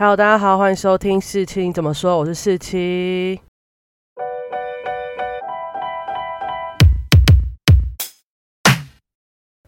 Hello，大家好，欢迎收听四七怎么说，我是四七。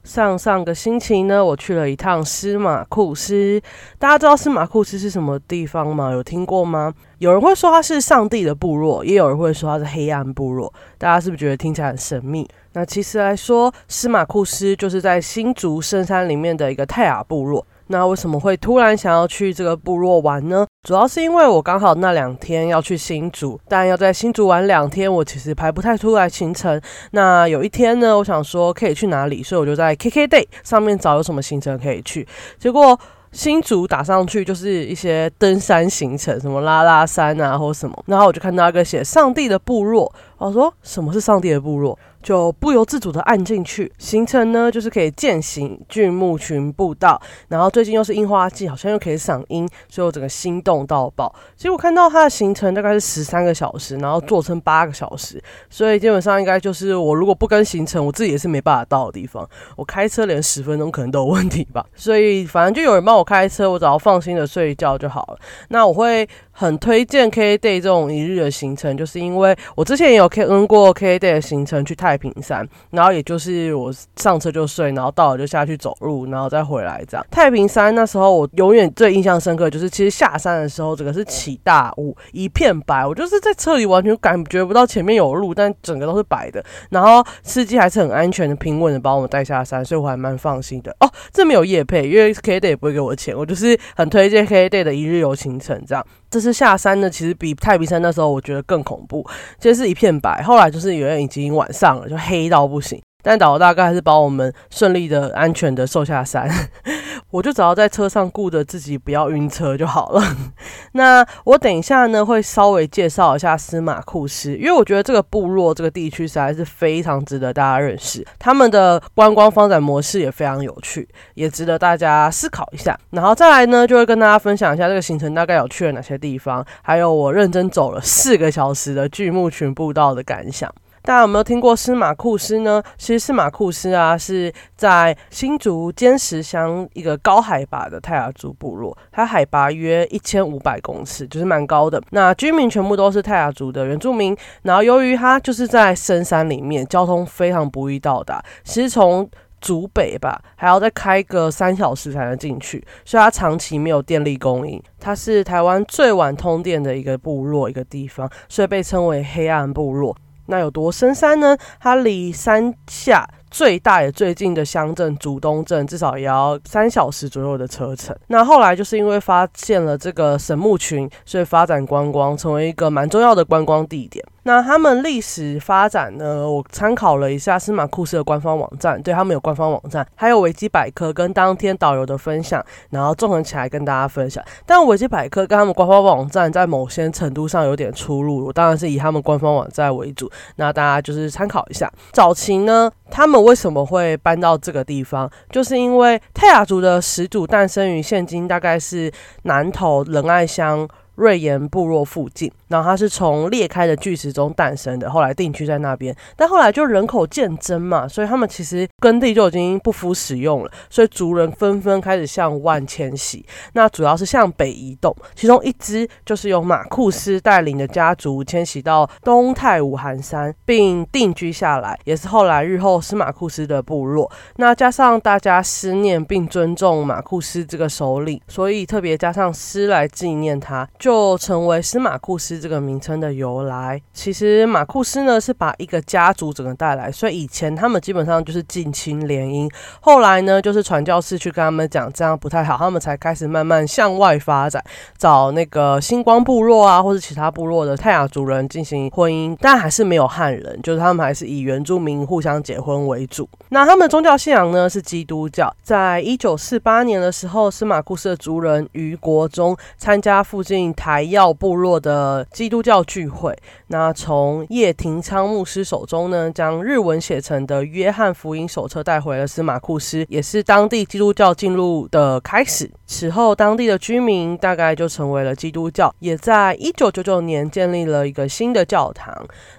上上个星期呢，我去了一趟司马库斯。大家知道司马库斯是什么地方吗？有听过吗？有人会说它是上帝的部落，也有人会说它是黑暗部落。大家是不是觉得听起来很神秘？那其实来说，司马库斯就是在新竹深山里面的一个泰雅部落。那为什么会突然想要去这个部落玩呢？主要是因为我刚好那两天要去新竹，但要在新竹玩两天，我其实排不太出来行程。那有一天呢，我想说可以去哪里，所以我就在 KKday 上面找有什么行程可以去。结果新竹打上去就是一些登山行程，什么拉拉山啊或什么，然后我就看到一个写上帝的部落，我说什么是上帝的部落？就不由自主的按进去，行程呢就是可以践行巨木群步道，然后最近又是樱花季，好像又可以赏樱，所以我整个心动到爆。其实我看到它的行程大概是十三个小时，然后坐车八个小时，所以基本上应该就是我如果不跟行程，我自己也是没办法到的地方。我开车连十分钟可能都有问题吧，所以反正就有人帮我开车，我只要放心的睡一觉就好了。那我会。很推荐 K Day 这种一日的行程，就是因为我之前也有 K N 过 K Day 的行程去太平山，然后也就是我上车就睡，然后到了就下去走路，然后再回来这样。太平山那时候我永远最印象深刻，就是其实下山的时候，整个是起大雾，一片白，我就是在车里完全感觉不到前面有路，但整个都是白的。然后司机还是很安全的、平稳的把我们带下山，所以我还蛮放心的。哦，这没有夜配，因为 K Day 也不会给我钱，我就是很推荐 K Day 的一日游行程这样。这次下山呢，其实比太平山那时候我觉得更恐怖，就是一片白。后来就是有人已经晚上就黑到不行。但导游大概还是把我们顺利的、安全的瘦下山。我就只要在车上顾着自己不要晕车就好了。那我等一下呢会稍微介绍一下司马库斯，因为我觉得这个部落、这个地区实在是非常值得大家认识。他们的观光发展模式也非常有趣，也值得大家思考一下。然后再来呢，就会跟大家分享一下这个行程大概有去了哪些地方，还有我认真走了四个小时的巨木群步道的感想。大家有没有听过司马库斯呢？其实司马库斯啊是在新竹尖石乡一个高海拔的泰雅族部落，它海拔约一千五百公尺，就是蛮高的。那居民全部都是泰雅族的原住民。然后由于它就是在深山里面，交通非常不易到达，其实从竹北吧还要再开个三小时才能进去，所以它长期没有电力供应。它是台湾最晚通电的一个部落，一个地方，所以被称为黑暗部落。那有多深山呢？它离山下最大也最近的乡镇竹东镇，至少也要三小时左右的车程。那后来就是因为发现了这个神木群，所以发展观光，成为一个蛮重要的观光地点。那他们历史发展呢？我参考了一下司马库斯的官方网站，对他们有官方网站，还有维基百科跟当天导游的分享，然后综合起来跟大家分享。但维基百科跟他们官方网站在某些程度上有点出入，我当然是以他们官方网站为主。那大家就是参考一下。早期呢，他们为什么会搬到这个地方？就是因为泰雅族的始祖诞生于现今大概是南投仁爱乡。瑞岩部落附近，然后它是从裂开的巨石中诞生的，后来定居在那边。但后来就人口渐增嘛，所以他们其实耕地就已经不敷使用了，所以族人纷纷开始向外迁徙。那主要是向北移动，其中一支就是由马库斯带领的家族迁徙到东太武寒山，并定居下来，也是后来日后司马库斯的部落。那加上大家思念并尊重马库斯这个首领，所以特别加上诗来纪念他。就就成为司马库斯这个名称的由来。其实马库斯呢是把一个家族整个带来，所以以前他们基本上就是近亲联姻。后来呢，就是传教士去跟他们讲这样不太好，他们才开始慢慢向外发展，找那个星光部落啊，或者其他部落的泰雅族人进行婚姻，但还是没有汉人，就是他们还是以原住民互相结婚为主。那他们宗教信仰呢是基督教。在一九四八年的时候，司马库斯的族人于国中参加附近。台药部落的基督教聚会。那从叶廷昌牧师手中呢，将日文写成的《约翰福音手册》带回了司马库斯，也是当地基督教进入的开始。此后，当地的居民大概就成为了基督教，也在一九九九年建立了一个新的教堂。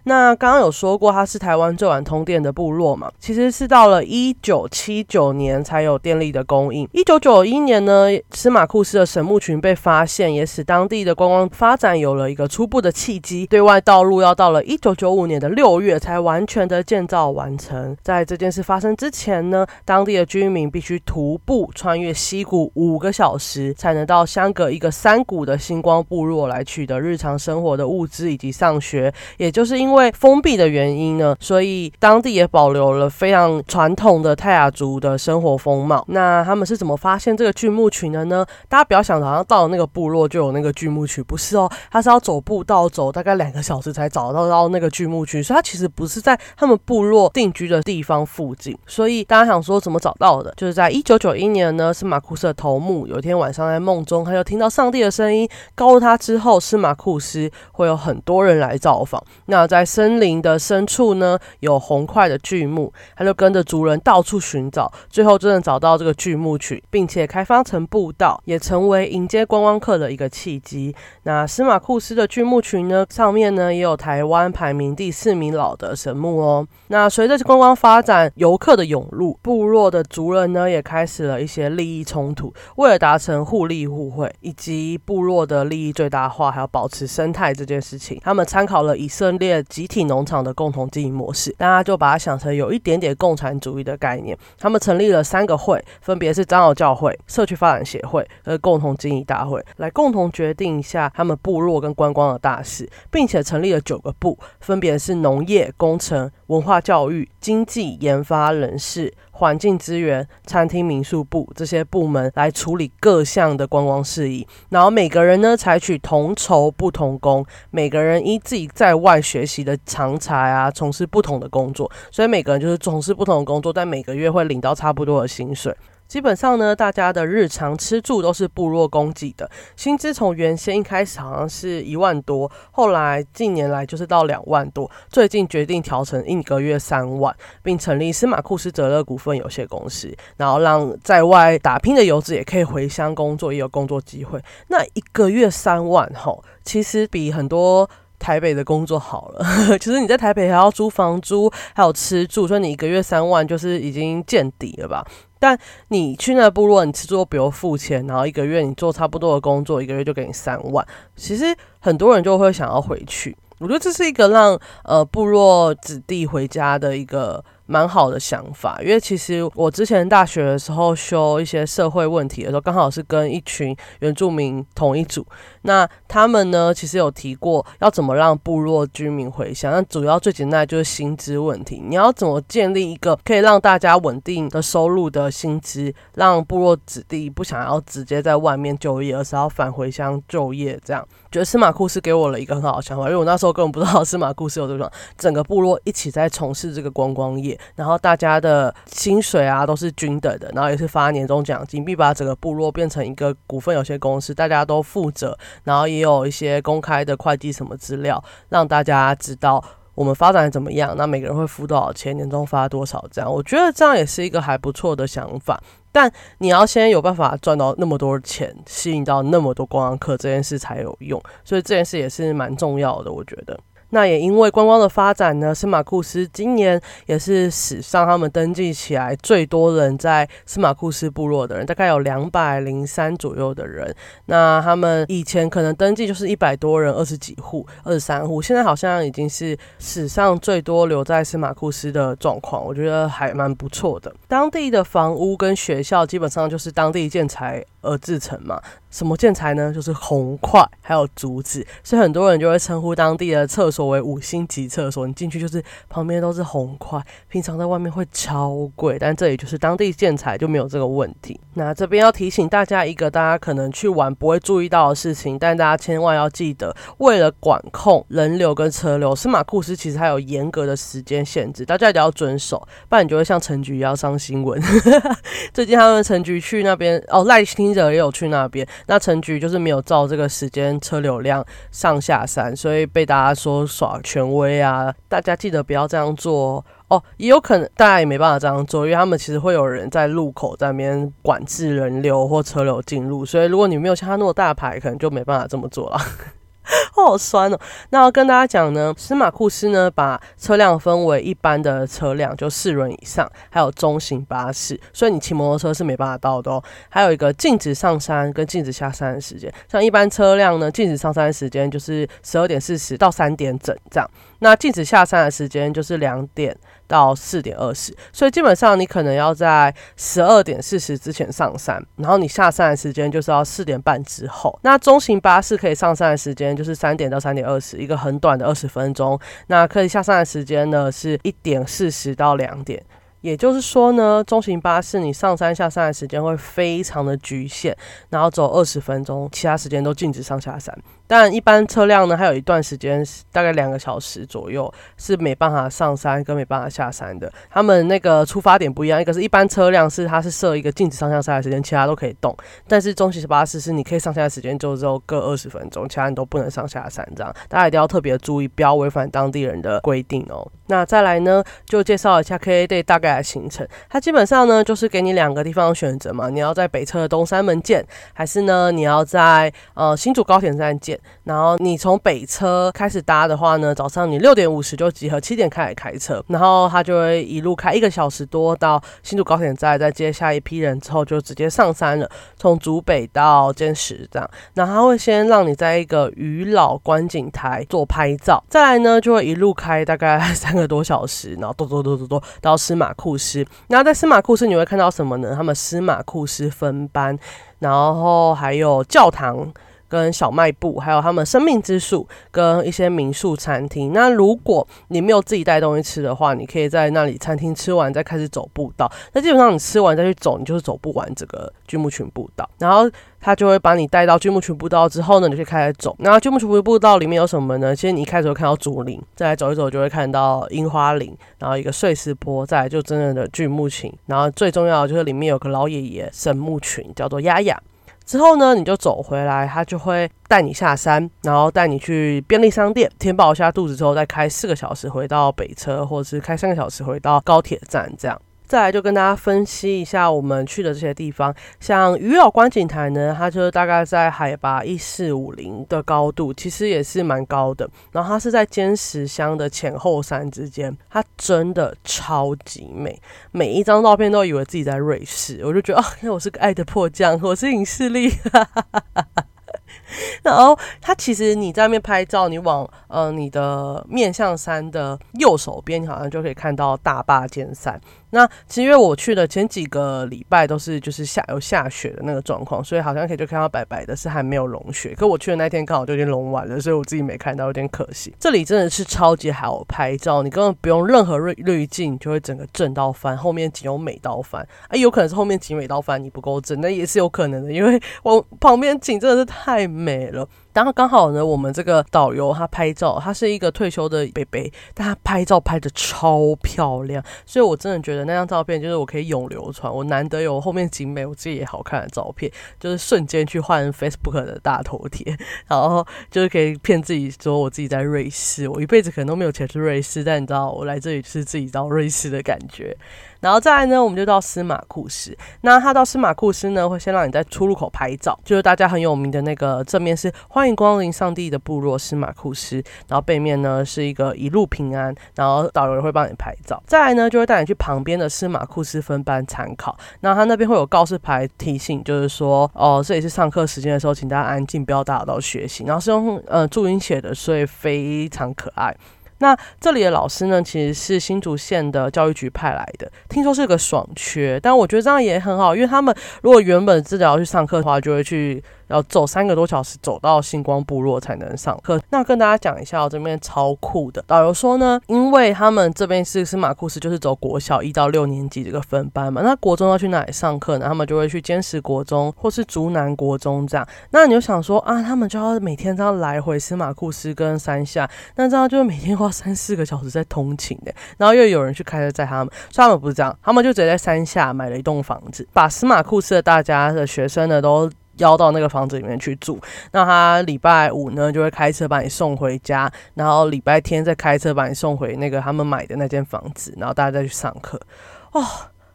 那刚刚有说过，它是台湾最晚通电的部落嘛？其实是到了一九七九年才有电力的供应。一九九一年呢，司马库斯的神木群被发现，也使当地的观光发展有了一个初步的契机。对外道路要到了一九九五年的六月才完全的建造完成。在这件事发生之前呢，当地的居民必须徒步穿越溪谷五个小。时才能到相隔一个山谷的星光部落来取得日常生活的物资以及上学。也就是因为封闭的原因呢，所以当地也保留了非常传统的泰雅族的生活风貌。那他们是怎么发现这个巨木群的呢？大家不要想好像到了那个部落就有那个巨木群，不是哦，他是要走步道走大概两个小时才找到到那个巨木区，所以他其实不是在他们部落定居的地方附近。所以大家想说怎么找到的？就是在一九九一年呢，是马库斯的头目。有一天晚上在梦中，他就听到上帝的声音，告诉他之后，司马库斯会有很多人来造访。那在森林的深处呢，有红块的巨木，他就跟着族人到处寻找，最后真的找到这个巨木区，并且开发成步道，也成为迎接观光客的一个契机。那司马库斯的巨木群呢，上面呢也有台湾排名第四名老的神木哦。那随着观光发展，游客的涌入，部落的族人呢也开始了一些利益冲突，为了达成互利互惠以及部落的利益最大化，还有保持生态这件事情，他们参考了以色列集体农场的共同经营模式，大家就把它想成有一点点共产主义的概念。他们成立了三个会，分别是长老教会、社区发展协会和共同经营大会，来共同决定一下他们部落跟观光的大事，并且成立了九个部，分别是农业、工程、文化教育、经济、研发、人事。环境资源、餐厅、民宿部这些部门来处理各项的观光事宜，然后每个人呢采取同酬不同工，每个人依自己在外学习的长才啊，从事不同的工作，所以每个人就是从事不同的工作，但每个月会领到差不多的薪水。基本上呢，大家的日常吃住都是部落供给的。薪资从原先一开始好像是一万多，后来近年来就是到两万多，最近决定调成一个月三万，并成立司马库斯泽勒股份有限公司，然后让在外打拼的游子也可以回乡工作，也有工作机会。那一个月三万吼，其实比很多台北的工作好了。其实你在台北还要租房租，还有吃住，所以你一个月三万就是已经见底了吧。但你去那部落，你吃住不用付钱，然后一个月你做差不多的工作，一个月就给你三万。其实很多人就会想要回去，我觉得这是一个让呃部落子弟回家的一个。蛮好的想法，因为其实我之前大学的时候修一些社会问题的时候，刚好是跟一群原住民同一组。那他们呢，其实有提过要怎么让部落居民回乡。那主要最简单就是薪资问题，你要怎么建立一个可以让大家稳定的收入的薪资，让部落子弟不想要直接在外面就业，而是要返回乡就业。这样，觉得司马库斯给我了一个很好的想法，因为我那时候根本不知道司马库斯有这种整个部落一起在从事这个观光业。然后大家的薪水啊都是均等的，然后也是发年终奖金，并把整个部落变成一个股份有限公司，大家都负责，然后也有一些公开的会计什么资料，让大家知道我们发展怎么样，那每个人会付多少钱，年终发多少，这样我觉得这样也是一个还不错的想法。但你要先有办法赚到那么多钱，吸引到那么多观光客，这件事才有用，所以这件事也是蛮重要的，我觉得。那也因为观光的发展呢，司马库斯今年也是史上他们登记起来最多人在司马库斯部落的人，大概有两百零三左右的人。那他们以前可能登记就是一百多人，二十几户、二十三户，现在好像已经是史上最多留在司马库斯的状况，我觉得还蛮不错的。当地的房屋跟学校基本上就是当地建材而制成嘛。什么建材呢？就是红块，还有竹子，所以很多人就会称呼当地的厕所为五星级厕所。你进去就是旁边都是红块，平常在外面会超贵，但这里就是当地建材就没有这个问题。那这边要提醒大家一个大家可能去玩不会注意到的事情，但大家千万要记得，为了管控人流跟车流，司马库斯其实还有严格的时间限制，大家一定要遵守，不然你就会像陈局一样上新闻。最近他们陈局去那边哦，赖清德也有去那边。那陈局就是没有照这个时间车流量上下山，所以被大家说耍权威啊。大家记得不要这样做哦。也有可能大家也没办法这样做，因为他们其实会有人在路口在那边管制人流或车流进入，所以如果你没有像他那么大牌，可能就没办法这么做了。好酸哦！那要跟大家讲呢，司马库斯呢把车辆分为一般的车辆，就四轮以上，还有中型巴士，所以你骑摩托车是没办法到的哦。还有一个禁止上山跟禁止下山的时间，像一般车辆呢，禁止上山的时间就是十二点四十到三点整这样，那禁止下山的时间就是两点。到四点二十，所以基本上你可能要在十二点四十之前上山，然后你下山的时间就是要四点半之后。那中型巴士可以上山的时间就是三点到三点二十，一个很短的二十分钟。那可以下山的时间呢是一点四十到两点。也就是说呢，中型巴士你上山下山的时间会非常的局限，然后走二十分钟，其他时间都禁止上下山。但一般车辆呢，它有一段时间，大概两个小时左右是没办法上山跟没办法下山的。他们那个出发点不一样，一个是一般车辆是它是设一个禁止上下山的时间，其他都可以动。但是中型巴士是你可以上下的时间就只有各二十分钟，其他人都不能上下山。这样大家一定要特别注意，不要违反当地人的规定哦。那再来呢，就介绍一下 K A Day 大概的行程。它基本上呢，就是给你两个地方选择嘛，你要在北车的东山门见，还是呢你要在呃新竹高铁站见。然后你从北车开始搭的话呢，早上你六点五十就集合，七点开始开车，然后他就会一路开一个小时多到新竹高铁站，再接下一批人之后就直接上山了，从竹北到坚石这样。那他会先让你在一个渔老观景台做拍照，再来呢就会一路开大概三个个多小时，然后咚咚咚咚咚到司马库斯。那在司马库斯你会看到什么呢？他们司马库斯分班，然后还有教堂。跟小卖部，还有他们生命之树，跟一些民宿餐厅。那如果你没有自己带东西吃的话，你可以在那里餐厅吃完再开始走步道。那基本上你吃完再去走，你就是走不完整个巨木群步道。然后他就会把你带到巨木群步道之后呢，你就开始走。然后巨木群步道里面有什么呢？其实你一开始会看到竹林，再来走一走就会看到樱花林，然后一个碎石坡，再来就真正的巨木群。然后最重要的就是里面有个老爷爷神木群，叫做丫丫。之后呢，你就走回来，他就会带你下山，然后带你去便利商店填饱一下肚子之后，再开四个小时回到北车，或者是开三个小时回到高铁站，这样。再来就跟大家分析一下我们去的这些地方，像鱼老观景台呢，它就是大概在海拔一四五零的高度，其实也是蛮高的。然后它是在尖石乡的前后山之间，它真的超级美，每一张照片都以为自己在瑞士，我就觉得啊，我是个爱的迫降，我是影视力。然后它其实你在那边拍照，你往呃你的面向山的右手边，你好像就可以看到大坝尖山。那其实因为我去的前几个礼拜都是就是下有下雪的那个状况，所以好像可以就看到白白的，是还没有融雪。可我去的那天刚好就已经融完了，所以我自己没看到，有点可惜。这里真的是超级好拍照，你根本不用任何滤滤镜，就会整个正到翻，后面景有美到翻。哎，有可能是后面景美到翻，你不够正，那也是有可能的，因为我旁边景真的是太了。然后刚好呢，我们这个导游他拍照，他是一个退休的北北，但他拍照拍的超漂亮，所以我真的觉得那张照片就是我可以永流传。我难得有后面景美，我自己也好看的照片，就是瞬间去换 Facebook 的大头贴，然后就是可以骗自己说我自己在瑞士，我一辈子可能都没有钱去瑞士，但你知道我来这里是自己到瑞士的感觉。然后再来呢，我们就到司马库斯。那他到司马库斯呢，会先让你在出入口拍照，就是大家很有名的那个正面是欢迎光临上帝的部落司马库斯，然后背面呢是一个一路平安，然后导游会帮你拍照。再来呢，就会带你去旁边的司马库斯分班参考。那他那边会有告示牌提醒，就是说哦，这里是上课时间的时候，请大家安静，不要打扰到学习。然后是用呃注音写的，所以非常可爱。那这里的老师呢，其实是新竹县的教育局派来的，听说是个爽缺，但我觉得这样也很好，因为他们如果原本自己要去上课的话，就会去。要走三个多小时，走到星光部落才能上课。那跟大家讲一下，我这边超酷的导游说呢，因为他们这边是司马库斯，就是走国小一到六年级这个分班嘛。那国中要去哪里上课呢？他们就会去坚持国中或是竹南国中这样。那你就想说啊，他们就要每天这样来回司马库斯跟山下，那这样就每天花三四个小时在通勤的。然后又有人去开车载他们，所以他们不是这样，他们就直接在山下买了一栋房子，把司马库斯的大家的学生呢都。邀到那个房子里面去住。那他礼拜五呢就会开车把你送回家，然后礼拜天再开车把你送回那个他们买的那间房子，然后大家再去上课。哦。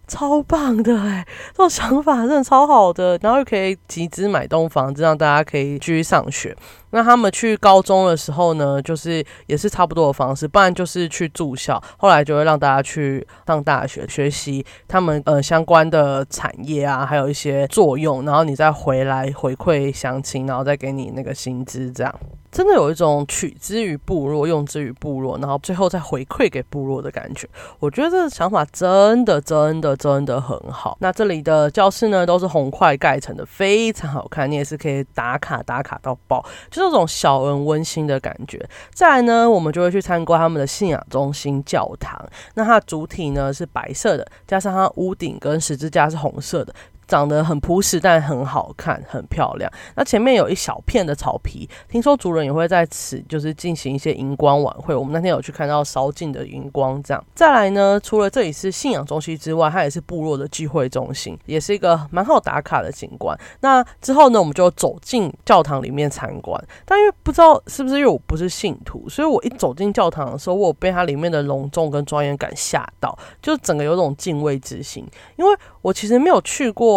超棒的哎，这种想法真的超好的，然后又可以集资买栋房子，让大家可以继续上学。那他们去高中的时候呢，就是也是差不多的方式，不然就是去住校，后来就会让大家去上大学学习他们呃相关的产业啊，还有一些作用，然后你再回来回馈乡亲，然后再给你那个薪资这样。真的有一种取之于部落，用之于部落，然后最后再回馈给部落的感觉。我觉得这个想法真的、真的、真的很好。那这里的教室呢，都是红块盖成的，非常好看。你也是可以打卡打卡到爆，就那种小人温馨的感觉。再来呢，我们就会去参观他们的信仰中心教堂。那它主体呢是白色的，加上它屋顶跟十字架是红色的。长得很朴实，但很好看，很漂亮。那前面有一小片的草皮，听说族人也会在此就是进行一些荧光晚会。我们那天有去看到烧尽的荧光，这样。再来呢，除了这里是信仰中心之外，它也是部落的聚会中心，也是一个蛮好打卡的景观。那之后呢，我们就走进教堂里面参观。但因为不知道是不是因为我不是信徒，所以我一走进教堂的时候，我被它里面的隆重跟庄严感吓到，就整个有种敬畏之心，因为我其实没有去过。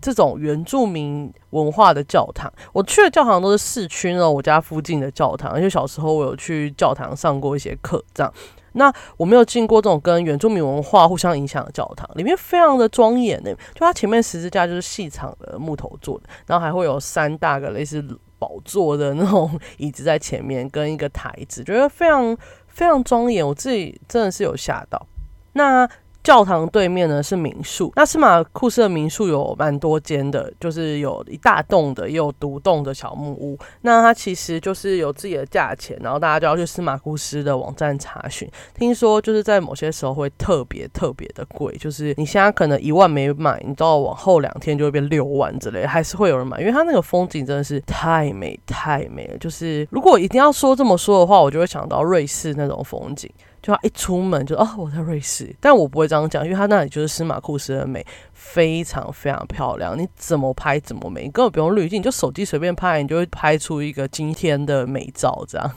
这种原住民文化的教堂，我去的教堂都是市区呢，我家附近的教堂。因为小时候我有去教堂上过一些课，这样。那我没有进过这种跟原住民文化互相影响的教堂，里面非常的庄严呢。就它前面十字架就是细长的木头做的，然后还会有三大个类似宝座的那种椅子在前面，跟一个台子，觉得非常非常庄严。我自己真的是有吓到。那。教堂对面呢是民宿，那司马库斯的民宿有蛮多间的，就是有一大栋的，也有独栋的小木屋。那它其实就是有自己的价钱，然后大家就要去司马库斯的网站查询。听说就是在某些时候会特别特别的贵，就是你现在可能一万没买，你到往后两天就会变六万之类，还是会有人买，因为它那个风景真的是太美太美了。就是如果一定要说这么说的话，我就会想到瑞士那种风景。就他一出门就哦，我在瑞士，但我不会这样讲，因为他那里就是司马库斯的美，非常非常漂亮，你怎么拍怎么美，你根本不用滤镜，就手机随便拍，你就会拍出一个今天的美照。这样，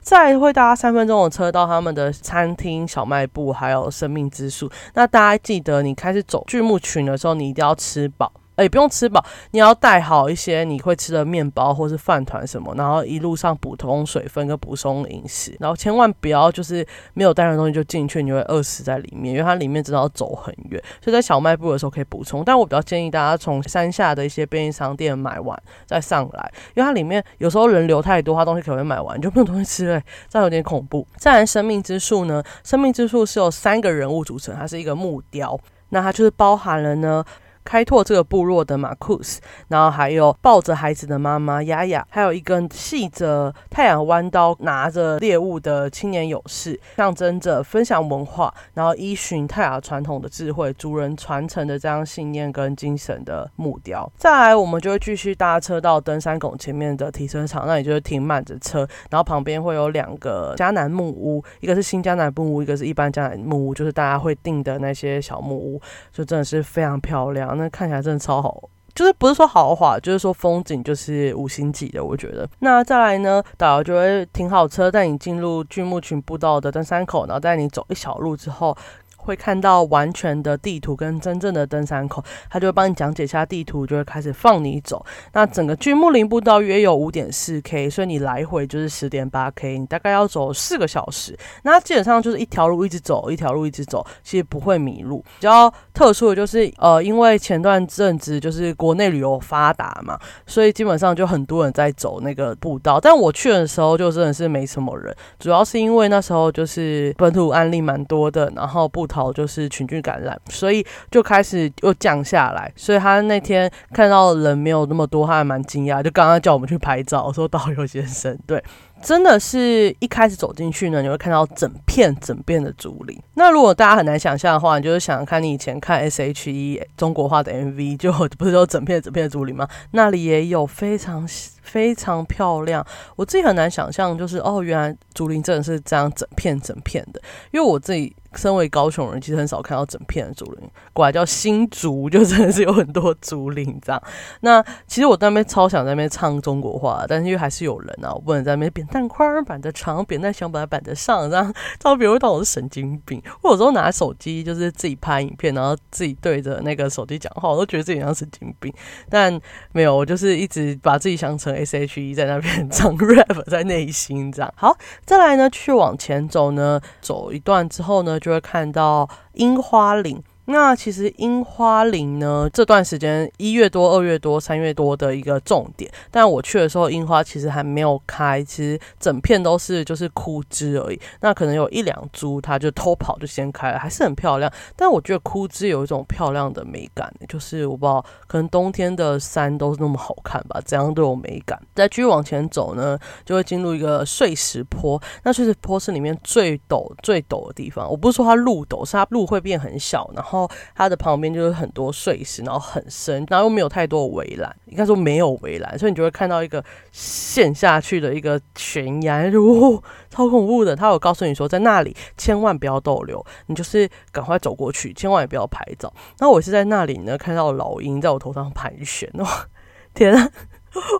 再会搭三分钟的车到他们的餐厅、小卖部，还有生命之树。那大家记得，你开始走巨木群的时候，你一定要吃饱。哎，不用吃饱，你要带好一些你会吃的面包或是饭团什么，然后一路上补充水分跟补充饮食，然后千万不要就是没有带的东西就进去，你会饿死在里面，因为它里面真的要走很远，所以在小卖部的时候可以补充。但我比较建议大家从山下的一些便利商店买完再上来，因为它里面有时候人流太多，它东西可能会买完就没有东西吃了，这样有点恐怖。再来，生命之树呢？生命之树是由三个人物组成，它是一个木雕，那它就是包含了呢。开拓这个部落的马库斯，然后还有抱着孩子的妈妈雅雅，还有一根系着太阳弯刀拿着猎物的青年勇士，象征着分享文化，然后依循泰雅传统的智慧，族人传承的这样信念跟精神的木雕。再来，我们就会继续搭车到登山拱前面的停车场，那里就是停满着车，然后旁边会有两个迦南木屋，一个是新迦南木屋，一个是一般迦南木屋，就是大家会订的那些小木屋，就真的是非常漂亮。那看起来真的超好，就是不是说豪华，就是说风景就是五星级的，我觉得。那再来呢，导游就会停好车，带你进入巨木群步道的登山口，然后带你走一小路之后。会看到完全的地图跟真正的登山口，他就会帮你讲解一下地图，就会开始放你走。那整个巨木林步道约有五点四 K，所以你来回就是十点八 K，你大概要走四个小时。那基本上就是一条路一直走，一条路一直走，其实不会迷路。比较特殊的就是，呃，因为前段阵子就是国内旅游发达嘛，所以基本上就很多人在走那个步道。但我去的时候就真的是没什么人，主要是因为那时候就是本土案例蛮多的，然后步。好，就是群聚感染，所以就开始又降下来。所以他那天看到人没有那么多，他还蛮惊讶。就刚刚叫我们去拍照，说导游先生，对，真的是一开始走进去呢，你会看到整片整片的竹林。那如果大家很难想象的话，你就是想看你以前看 S H E 中国化的 M V，就不是有整片整片的竹林吗？那里也有非常非常漂亮。我自己很难想象，就是哦，原来竹林真的是这样整片整片的，因为我自己。身为高雄人，其实很少看到整片的竹林，过来叫新竹，就真的是有很多竹林这样。那其实我在那边超想在那边唱中国话，但是因为还是有人啊，我不能在那边扁担宽板的长，扁担小板板的上，这样，这样别人会当我是神经病。我有时候拿手机就是自己拍影片，然后自己对着那个手机讲话，我都觉得自己像神经病。但没有，我就是一直把自己想成 S H E，在那边唱 rap，在内心这样。好，再来呢，去往前走呢，走一段之后呢，就会看到樱花岭。那其实樱花林呢，这段时间一月多、二月多、三月多的一个重点。但我去的时候，樱花其实还没有开，其实整片都是就是枯枝而已。那可能有一两株，它就偷跑就先开了，还是很漂亮。但我觉得枯枝有一种漂亮的美感，就是我不知道，可能冬天的山都是那么好看吧，怎样都有美感。再继续往前走呢，就会进入一个碎石坡。那碎石坡是里面最陡、最陡的地方。我不是说它路陡，是它路会变很小，然后。然后它的旁边就是很多碎石，然后很深，然后又没有太多围栏，应该说没有围栏，所以你就会看到一个陷下去的一个悬崖，就超恐怖的。他有告诉你说，在那里千万不要逗留，你就是赶快走过去，千万也不要拍照。然后我是在那里呢，看到老鹰在我头上盘旋，哇，天啊！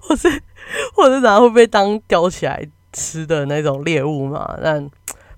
我是我是然会被当叼起来吃的那种猎物嘛？但。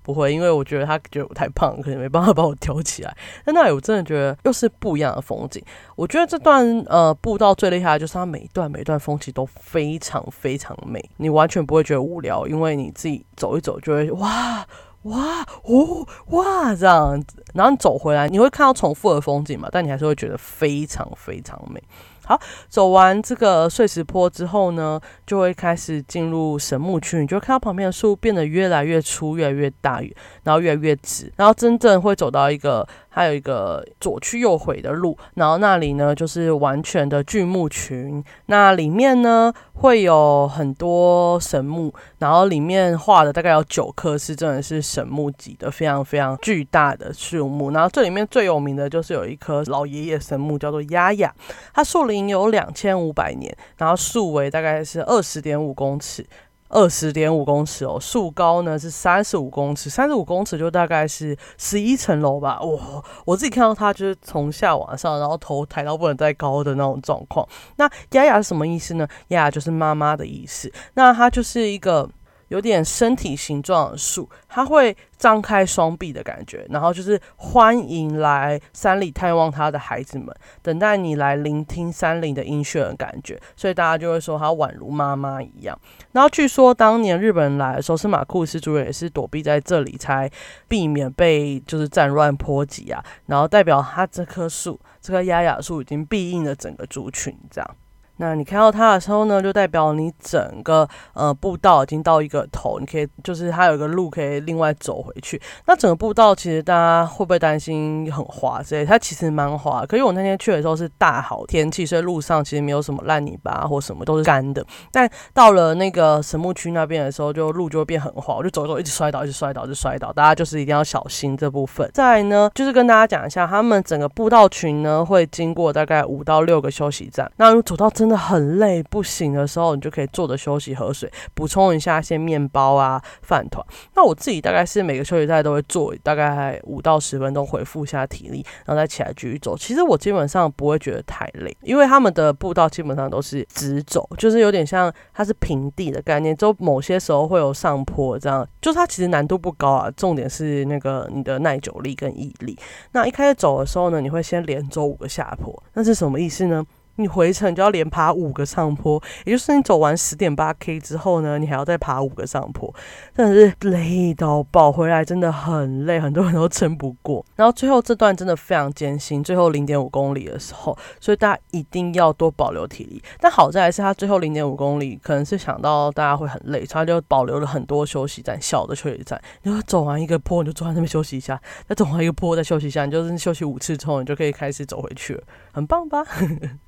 不会，因为我觉得他觉得我太胖，可能没办法把我挑起来。在那里我真的觉得又是不一样的风景。我觉得这段呃步道最厉害的就是它每一段每一段风景都非常非常美，你完全不会觉得无聊，因为你自己走一走就会哇哇哦哇这样子，然后你走回来你会看到重复的风景嘛，但你还是会觉得非常非常美。好，走完这个碎石坡之后呢，就会开始进入神木区。你就会看到旁边的树变得越来越粗、越来越大，然后越来越直，然后真正会走到一个。还有一个左去右回的路，然后那里呢就是完全的巨木群，那里面呢会有很多神木，然后里面画的大概有九棵，是真的是神木级的，非常非常巨大的树木。然后这里面最有名的就是有一棵老爷爷神木，叫做丫丫，它树龄有两千五百年，然后树围大概是二十点五公尺。二十点五公尺哦，树高呢是三十五公尺，三十五公尺就大概是十一层楼吧。哇，我自己看到它就是从下往上，然后头抬到不能再高的那种状况。那丫丫是什么意思呢？丫丫就是妈妈的意思。那它就是一个。有点身体形状的树，它会张开双臂的感觉，然后就是欢迎来山里探望他的孩子们，等待你来聆听山林的音讯的感觉，所以大家就会说它宛如妈妈一样。然后据说当年日本人来的时候，司马库斯族人也是躲避在这里，才避免被就是战乱波及啊。然后代表它这棵树，这棵亚亚树已经庇应了整个族群，这样。那你看到它的时候呢，就代表你整个呃步道已经到一个头，你可以就是它有一个路可以另外走回去。那整个步道其实大家会不会担心很滑之类？它其实蛮滑，可是我那天去的时候是大好天气，所以路上其实没有什么烂泥巴或什么，都是干的。但到了那个神木区那边的时候，就路就会变很滑，我就走走，一直摔倒，一直摔倒，一直摔倒。大家就是一定要小心这部分。再呢，就是跟大家讲一下，他们整个步道群呢会经过大概五到六个休息站。那如果走到真真的很累不行的时候，你就可以坐着休息喝水，补充一下一些面包啊饭团。那我自己大概是每个休息站都会坐大概五到十分钟，恢复一下体力，然后再起来继续走。其实我基本上不会觉得太累，因为他们的步道基本上都是直走，就是有点像它是平地的概念，就某些时候会有上坡这样。就它其实难度不高啊，重点是那个你的耐久力跟毅力。那一开始走的时候呢，你会先连走五个下坡，那是什么意思呢？你回程就要连爬五个上坡，也就是你走完十点八 K 之后呢，你还要再爬五个上坡，真的是累到爆，回来真的很累，很多人都撑不过。然后最后这段真的非常艰辛，最后零点五公里的时候，所以大家一定要多保留体力。但好在是他最后零点五公里，可能是想到大家会很累，所以他就保留了很多休息站，小的休息站。你就走完一个坡，你就坐在那边休息一下；再走完一个坡，再休息一下，你就是休息五次之后，你就可以开始走回去了，很棒吧？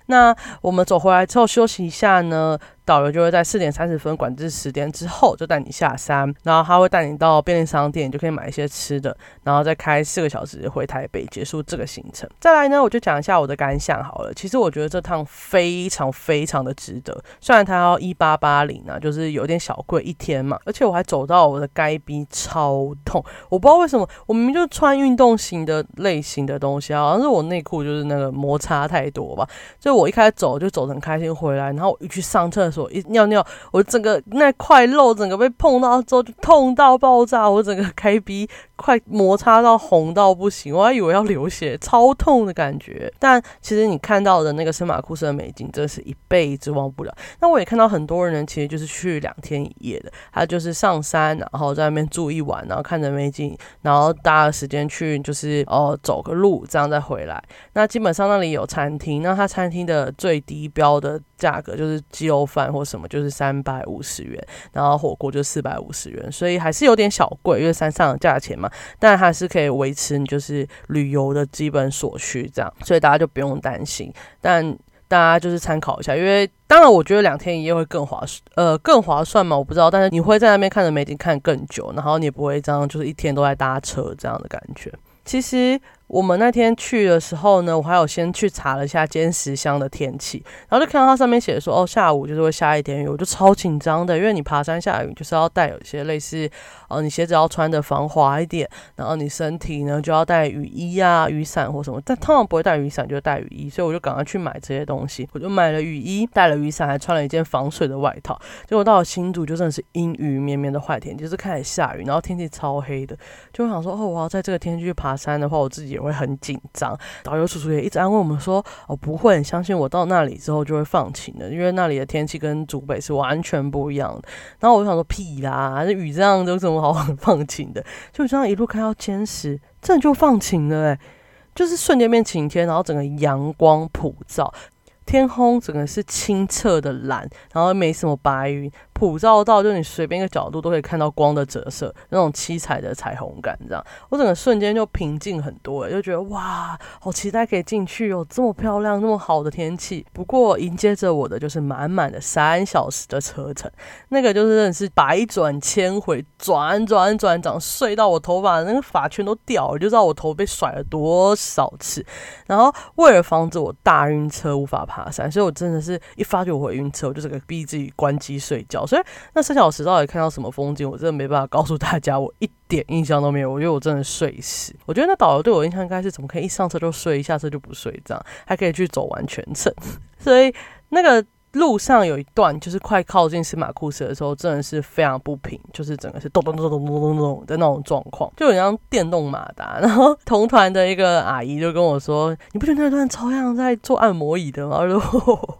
那我们走回来之后休息一下呢，导游就会在四点三十分管制十点之后就带你下山，然后他会带你到便利商店，就可以买一些吃的，然后再开四个小时回台北结束这个行程。再来呢，我就讲一下我的感想好了。其实我觉得这趟非常非常的值得，虽然它要一八八零啊，就是有点小贵一天嘛，而且我还走到我的该逼超痛，我不知道为什么，我明明就穿运动型的类型的东西啊，好像是我内裤就是那个摩擦太多吧，就我一开始走就走得很开心回来，然后我一去上厕所一尿尿，我整个那块肉整个被碰到之后就痛到爆炸，我整个开逼快摩擦到红到不行，我还以为要流血，超痛的感觉。但其实你看到的那个圣马库斯的美景，真的是一辈子忘不了。那我也看到很多人其实就是去两天一夜的，他就是上山，然后在那边住一晚，然后看着美景，然后搭时间去就是哦走个路，这样再回来。那基本上那里有餐厅，那他餐厅的最低标的价格就是鸡肉饭或什么就是三百五十元，然后火锅就四百五十元，所以还是有点小贵，因为山上的价钱嘛。但还是可以维持你就是旅游的基本所需这样，所以大家就不用担心。但大家就是参考一下，因为当然我觉得两天一夜会更划算，呃，更划算嘛，我不知道。但是你会在那边看着美景看更久，然后你也不会这样就是一天都在搭车这样的感觉。其实。我们那天去的时候呢，我还有先去查了一下尖石乡的天气，然后就看到它上面写的说，哦，下午就是会下一点雨，我就超紧张的，因为你爬山下雨就是要带有一些类似，哦，你鞋子要穿的防滑一点，然后你身体呢就要带雨衣啊、雨伞或什么，但通常不会带雨伞，就带雨衣，所以我就赶快去买这些东西，我就买了雨衣，带了雨伞，还穿了一件防水的外套。结果到了新竹就真的是阴雨绵绵的坏天，就是开始下雨，然后天气超黑的，就想说，哦，我要在这个天气去爬山的话，我自己。会很紧张，导游叔叔也一直安慰我们说：“哦，不会，相信我，到那里之后就会放晴的，因为那里的天气跟竹北是完全不一样的。”然后我就想说：“屁啦，这雨这样有什么好放晴的？” 就这样一路开到坚实，真的就放晴了，哎，就是瞬间变晴天，然后整个阳光普照，天空整个是清澈的蓝，然后没什么白云。普照到，就你随便一个角度都可以看到光的折射，那种七彩的彩虹感，这样我整个瞬间就平静很多，就觉得哇，好期待可以进去哦，这么漂亮，那么好的天气。不过迎接着我的就是满满的三小时的车程，那个就是真的是百转千回，转转转转，睡到我头发那个发圈都掉了，就知道我头被甩了多少次。然后为了防止我大晕车无法爬山，所以我真的是一发觉我会晕车，我就是个逼自己关机睡觉。所以那三小时到底看到什么风景，我真的没办法告诉大家，我一点印象都没有。我觉得我真的睡死。我觉得那导游对我印象应该是怎么可以一上车就睡，一下车就不睡，这样还可以去走完全程。所以那个路上有一段就是快靠近司马库斯的时候，真的是非常不平，就是整个是咚咚咚咚咚咚咚的那种状况，就很像电动马达。然后同团的一个阿姨就跟我说：“你不觉得那段超像在坐按摩椅的吗？”然后。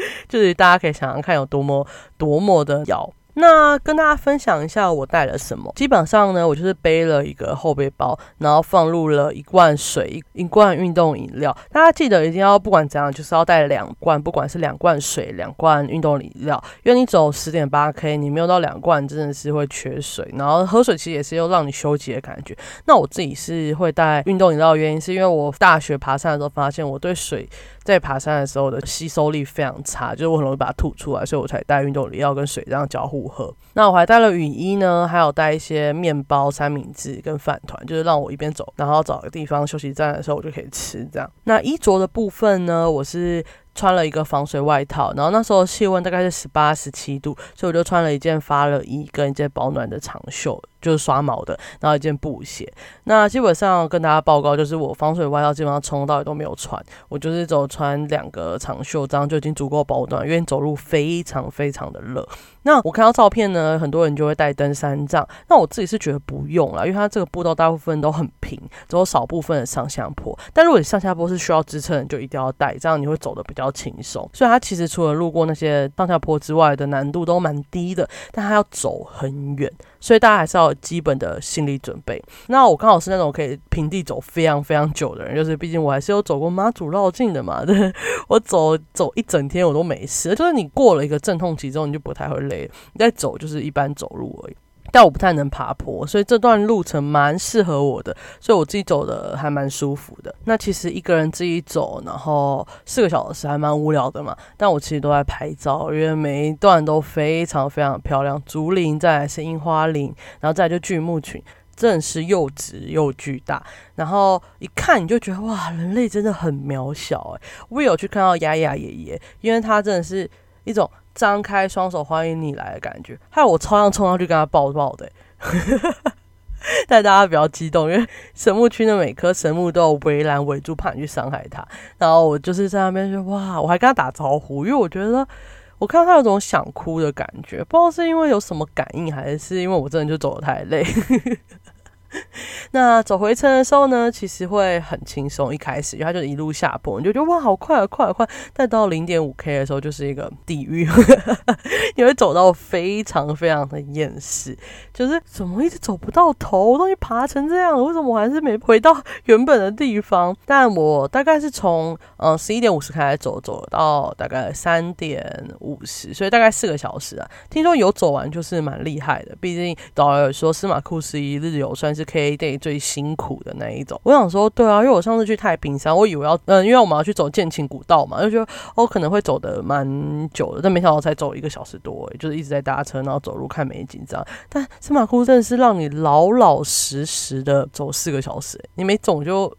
就是大家可以想想看有多么多么的摇。那跟大家分享一下我带了什么。基本上呢，我就是背了一个后背包，然后放入了一罐水、一罐运动饮料。大家记得一定要不管怎样，就是要带两罐，不管是两罐水、两罐运动饮料。因为你走十点八 K，你没有到两罐，真的是会缺水。然后喝水其实也是又让你休息的感觉。那我自己是会带运动饮料的原因，是因为我大学爬山的时候发现我对水。在爬山的时候的吸收力非常差，就是我很容易把它吐出来，所以我才带运动饮料跟水这样交互喝。那我还带了雨衣呢，还有带一些面包、三明治跟饭团，就是让我一边走，然后找个地方休息站的时候我就可以吃这样。那衣着的部分呢，我是。穿了一个防水外套，然后那时候气温大概是十八、十七度，所以我就穿了一件发热衣跟一件保暖的长袖，就是刷毛的，然后一件布鞋。那基本上跟大家报告，就是我防水外套基本上从头到尾都没有穿，我就是走穿两个长袖，这样就已经足够保暖，因为走路非常非常的热。那我看到照片呢，很多人就会带登山杖，那我自己是觉得不用了，因为它这个步道大部分都很平，只有少部分的上下坡。但如果你上下坡是需要支撑，就一定要带，这样你会走的比较轻松。所以它其实除了路过那些上下坡之外的难度都蛮低的，但它要走很远，所以大家还是要有基本的心理准备。那我刚好是那种可以平地走非常非常久的人，就是毕竟我还是有走过妈祖绕境的嘛，对，我走走一整天我都没事。就是你过了一个阵痛期之后，你就不太会累。你在走就是一般走路而已。但我不太能爬坡，所以这段路程蛮适合我的，所以我自己走的还蛮舒服的。那其实一个人自己走，然后四个小时还蛮无聊的嘛。但我其实都在拍照，因为每一段都非常非常漂亮。竹林，再来是樱花林，然后再就巨木群，真的是又直又巨大。然后一看你就觉得哇，人类真的很渺小哎。我有去看到雅雅爷爷，因为他真的是一种。张开双手欢迎你来的感觉，害我超想冲上去跟他抱抱的，但大家比较激动，因为神木区的每棵神木都有围栏围住，怕你去伤害它。然后我就是在那边说哇，我还跟他打招呼，因为我觉得我看到他有种想哭的感觉，不知道是因为有什么感应，还是因为我真的就走的太累。那走回程的时候呢，其实会很轻松。一开始，因为它就一路下坡，你就觉得哇，好快啊，快啊，快！但到零点五 K 的时候，就是一个地狱，你会走到非常非常的厌世，就是怎么一直走不到头，都已经爬成这样了，为什么我还是没回到原本的地方？但我大概是从嗯十一点五十开始走，走到大概三点五十，所以大概四个小时啊。听说有走完就是蛮厉害的，毕竟导游说司马库斯一日游算是是 K Day。最辛苦的那一种，我想说，对啊，因为我上次去太平山，我以为要，嗯，因为我们要去走剑琴古道嘛，就觉得哦可能会走的蛮久的，但没想到才走一个小时多，就是一直在搭车，然后走路看美景这样。但司马库真的是让你老老实实的走四个小时，你没走就。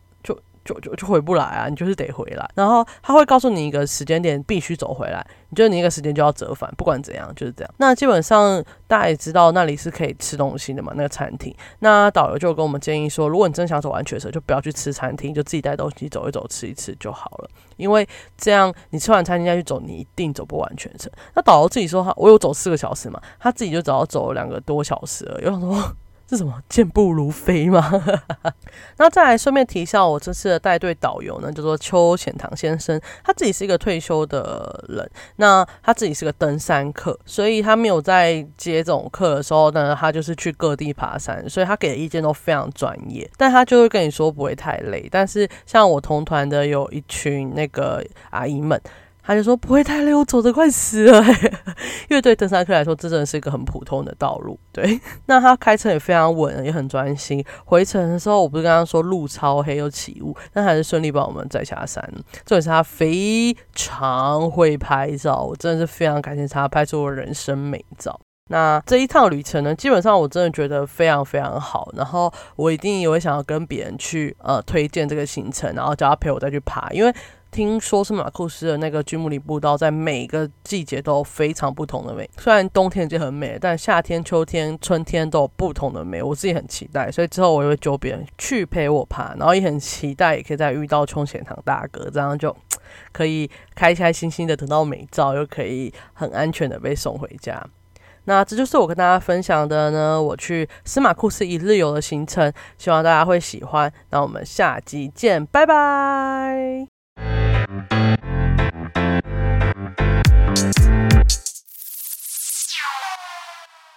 就就就回不来啊！你就是得回来，然后他会告诉你一个时间点必须走回来，你觉得你一个时间就要折返，不管怎样就是这样。那基本上大家也知道那里是可以吃东西的嘛，那个餐厅。那导游就跟我们建议说，如果你真想走完全程，就不要去吃餐厅，就自己带东西走一走，吃一吃就好了。因为这样你吃完餐厅再去走，你一定走不完全程。那导游自己说他我有走四个小时嘛，他自己就只要走两个多小时了，有很多。是什么健步如飞吗？那再来顺便提一下，我这次的带队导游呢，叫做邱显堂先生，他自己是一个退休的人，那他自己是个登山客，所以他没有在接这种课的时候呢，他就是去各地爬山，所以他给的意见都非常专业，但他就会跟你说不会太累。但是像我同团的有一群那个阿姨们。他就说不会太累，我走得快死了。因为对登山客来说，这真的是一个很普通的道路。对，那他开车也非常稳，也很专心。回程的时候，我不是刚刚说路超黑又起雾，但还是顺利把我们载下山。这也是他非常会拍照，我真的是非常感谢他拍出我人生美照。那这一趟旅程呢，基本上我真的觉得非常非常好。然后我一定也会想要跟别人去呃推荐这个行程，然后叫他陪我再去爬，因为。听说是马库斯的那个居木里步道，在每个季节都非常不同的美。虽然冬天就很美，但夏天、秋天、春天都有不同的美。我自己很期待，所以之后我也会揪别人去陪我爬，然后也很期待，也可以再遇到冲前堂大哥，这样就可以开开心心的得到美照，又可以很安全的被送回家。那这就是我跟大家分享的呢，我去司马库斯一日游的行程，希望大家会喜欢。那我们下集见，拜拜。